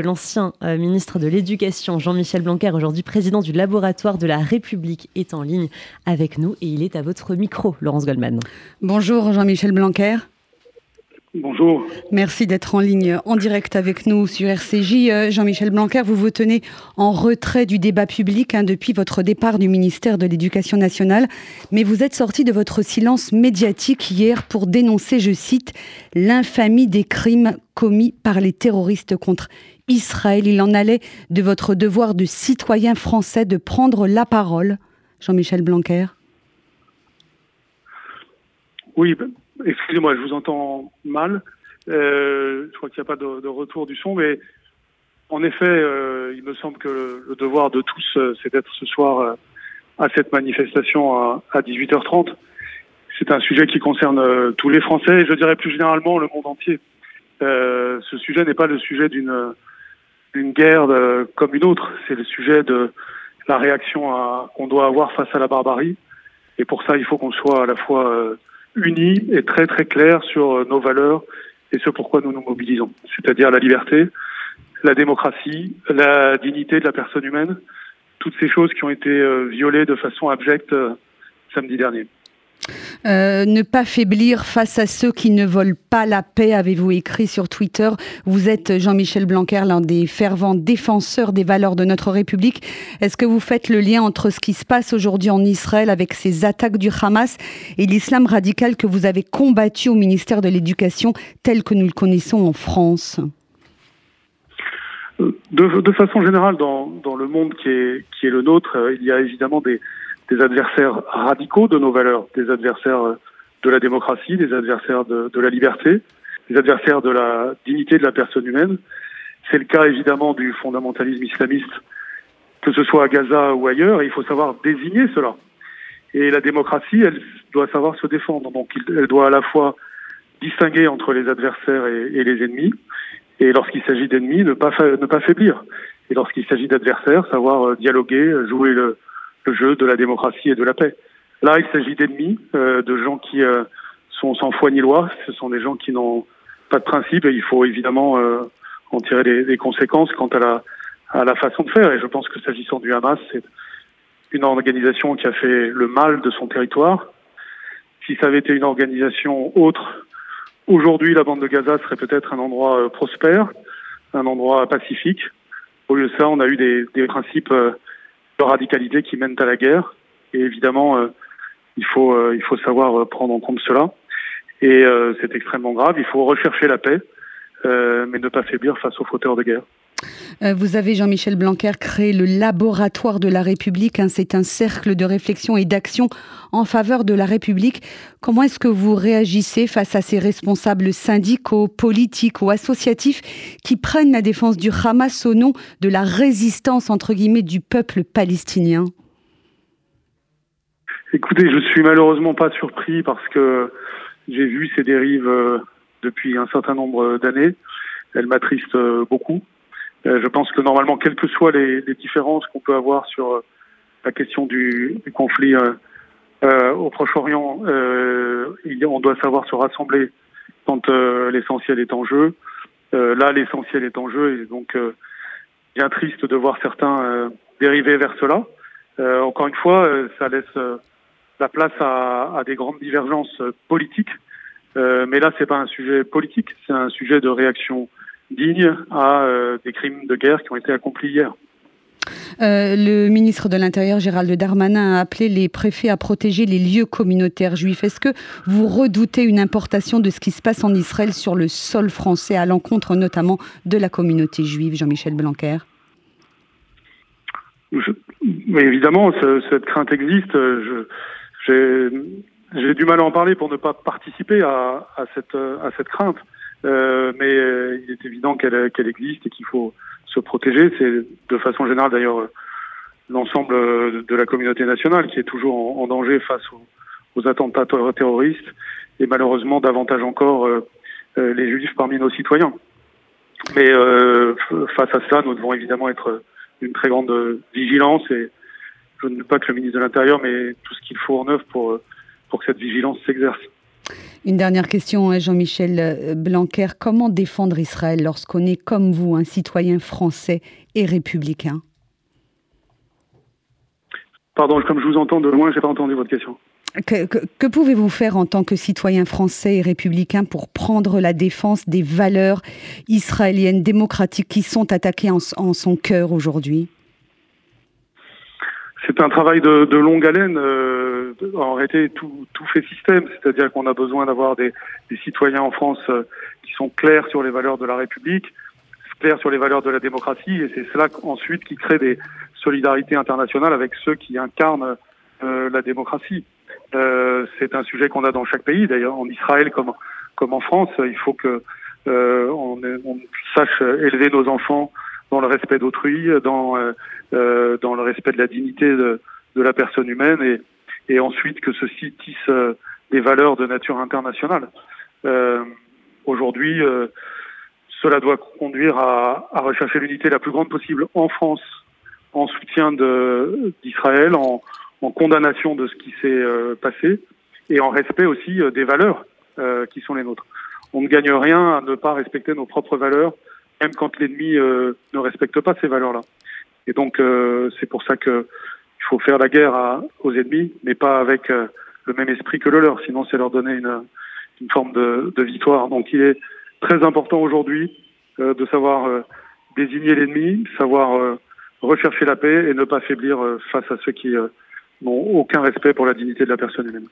L'ancien euh, ministre de l'Éducation, Jean-Michel Blanquer, aujourd'hui président du laboratoire de la République, est en ligne avec nous et il est à votre micro, Laurence Goldman. Bonjour Jean-Michel Blanquer. Bonjour. Merci d'être en ligne en direct avec nous sur RCJ. Euh, Jean-Michel Blanquer, vous vous tenez en retrait du débat public hein, depuis votre départ du ministère de l'Éducation nationale, mais vous êtes sorti de votre silence médiatique hier pour dénoncer, je cite, l'infamie des crimes commis par les terroristes contre Israël. Il en allait de votre devoir de citoyen français de prendre la parole. Jean-Michel Blanquer. Oui, ben, excusez-moi, je vous entends mal. Euh, je crois qu'il n'y a pas de, retour du son, mais en effet, euh, il me semble que le, devoir de tous, euh, c'est d'être ce soir à cette manifestation à, à 18h30. C'est un sujet qui concerne tous les Français et je dirais plus généralement le monde entier. ce sujet n'est pas le sujet d'une une guerre comme une autre. C'est le sujet de la réaction qu'on doit avoir face à la barbarie. Et pour ça, il faut qu'on soit à la fois euh, unis et très très clair sur euh, nos valeurs et ce pourquoi nous nous mobilisons. C'est-à-dire la liberté, la démocratie, la dignité de la personne humaine, toutes ces choses qui ont été euh, violées de façon abjecte samedi dernier. Euh, ne pas faiblir face à ceux qui ne veulent pas la paix, avez-vous écrit sur Twitter. Vous êtes, Jean-Michel Blanquer, l'un des fervents défenseurs des valeurs de notre République. Est-ce que vous faites le lien entre ce qui se passe aujourd'hui en Israël avec ces attaques du Hamas et l'islam radical que vous avez combattu au ministère de l'Éducation tel que nous le connaissons en France? De, façon générale, dans, le monde qui est, qui est le nôtre, euh, il y a évidemment des, des adversaires radicaux de nos valeurs, des adversaires euh, de la démocratie, des adversaires de, la liberté, des adversaires de la dignité de la personne humaine. C'est le cas évidemment du fondamentalisme islamiste, que ce soit à Gaza ou ailleurs, et il faut savoir désigner cela. Et la démocratie, elle doit savoir se défendre. Donc elle doit à la fois distinguer entre les adversaires et, et les ennemis, et lorsqu'il s'agit d'ennemis, ne pas, ne pas faiblir. Et lorsqu'il s'agit d'adversaires, savoir euh, dialoguer, jouer le, le jeu de la démocratie et de la paix. Là, il s'agit d'ennemis, euh, de gens qui euh, sont sans foi ni loi. Ce sont des gens qui n'ont pas de principe et il faut évidemment euh, en tirer des, des, conséquences quant à la, façon de faire. Et je pense que s'agissant du Hamas, c'est une organisation qui a fait le mal de son territoire. Si ça avait été une organisation autre, aujourd'hui, la bande de Gaza serait peut-être un endroit prospère, un endroit pacifique. Au lieu de ça, on a eu des principes de radicalité qui mènent à la guerre. Et évidemment, euh, il faut euh, il faut savoir euh, prendre en compte cela. Et c'est extrêmement grave. Il faut rechercher la paix, mais ne pas faiblir face aux fauteurs de guerre. Vous avez, Jean-Michel Blanquer, créé le Laboratoire de la République. Hein. C'est un cercle de réflexion et d'action en faveur de la République. Comment est-ce que vous réagissez face à ces responsables syndicaux, politiques ou associatifs qui prennent la défense du Hamas au nom de la résistance, entre guillemets, du peuple palestinien? Écoutez, je suis malheureusement pas surpris parce que j'ai vu ces dérives euh, depuis un certain nombre d'années. Elles m'attristent euh, beaucoup. Euh, je pense que normalement, quelles que soient les, différences qu'on peut avoir sur la question du, conflit au Proche-Orient, on doit savoir se rassembler quand l'essentiel est en jeu. là, l'essentiel est en jeu et donc bien triste de voir certains dériver vers cela. encore une fois, ça laisse la place à, à des grandes divergences politiques. Euh, mais là, c'est pas un sujet politique, c'est un sujet de réaction digne à euh, des crimes de guerre qui ont été accomplis hier. Euh, le ministre de l'Intérieur, Gérald Darmanin, a appelé les préfets à protéger les lieux communautaires juifs. Est-ce que vous redoutez une importation de ce qui se passe en Israël sur le sol français, à l'encontre notamment de la communauté juive, Jean-Michel Blanquer? Mais évidemment, cette crainte existe. J'ai du mal à en parler pour ne pas participer à, à cette, à cette crainte. Euh, mais euh, il est évident qu'elle qu'elle existe et qu'il faut se protéger. C'est de façon générale d'ailleurs l'ensemble de la communauté nationale qui est toujours en, danger face aux, attentats terroristes et malheureusement davantage encore euh, euh, les juifs parmi nos citoyens. Mais face à cela, nous devons évidemment être d'une très grande vigilance et je ne veux pas que le ministre de l'Intérieur met tout ce qu'il faut en œuvre pour, pour que cette vigilance s'exerce. Une dernière question, hein, Jean-Michel Blanquer. Comment défendre Israël lorsqu'on est comme vous, un citoyen français et républicain? Pardon, comme je vous entends de loin, je n'ai pas entendu votre question. Que, pouvez-vous faire en tant que citoyen français et républicain pour prendre la défense des valeurs israéliennes démocratiques qui sont attaquées en, son cœur aujourd'hui? C'est un travail de, longue haleine. Euh, en réalité, tout, fait système, c'est-à-dire qu'on a besoin d'avoir des, citoyens en France euh, qui sont clairs sur les valeurs de la République, clairs sur les valeurs de la démocratie, et c'est cela ensuite qui crée des solidarités internationales avec ceux qui incarnent euh, la démocratie. Euh, c'est un sujet qu'on a dans chaque pays, d'ailleurs en Israël comme comme en France. Il faut que euh, on, on, sache élever nos enfants dans le respect d'autrui, dans euh, dans le respect de la dignité de, de la personne humaine, et et ensuite que ceci tisse des valeurs de nature internationale. Aujourd'hui, cela doit conduire à, à rechercher l'unité la plus grande possible en France, en soutien d'Israël, en, en condamnation de ce qui s'est euh, passé et en respect aussi euh, des valeurs euh, qui sont les nôtres. On ne gagne rien à ne pas respecter nos propres valeurs, même quand l'ennemi ne respecte pas ces valeurs-là. Et donc c'est pour ça que faut faire la guerre à, aux ennemis, mais pas avec le même esprit que le leur, sinon c'est leur donner une, une forme de, de, victoire. Donc il est très important aujourd'hui de savoir désigner l'ennemi, savoir rechercher la paix et ne pas faiblir face à ceux qui n'ont aucun respect pour la dignité de la personne humaine.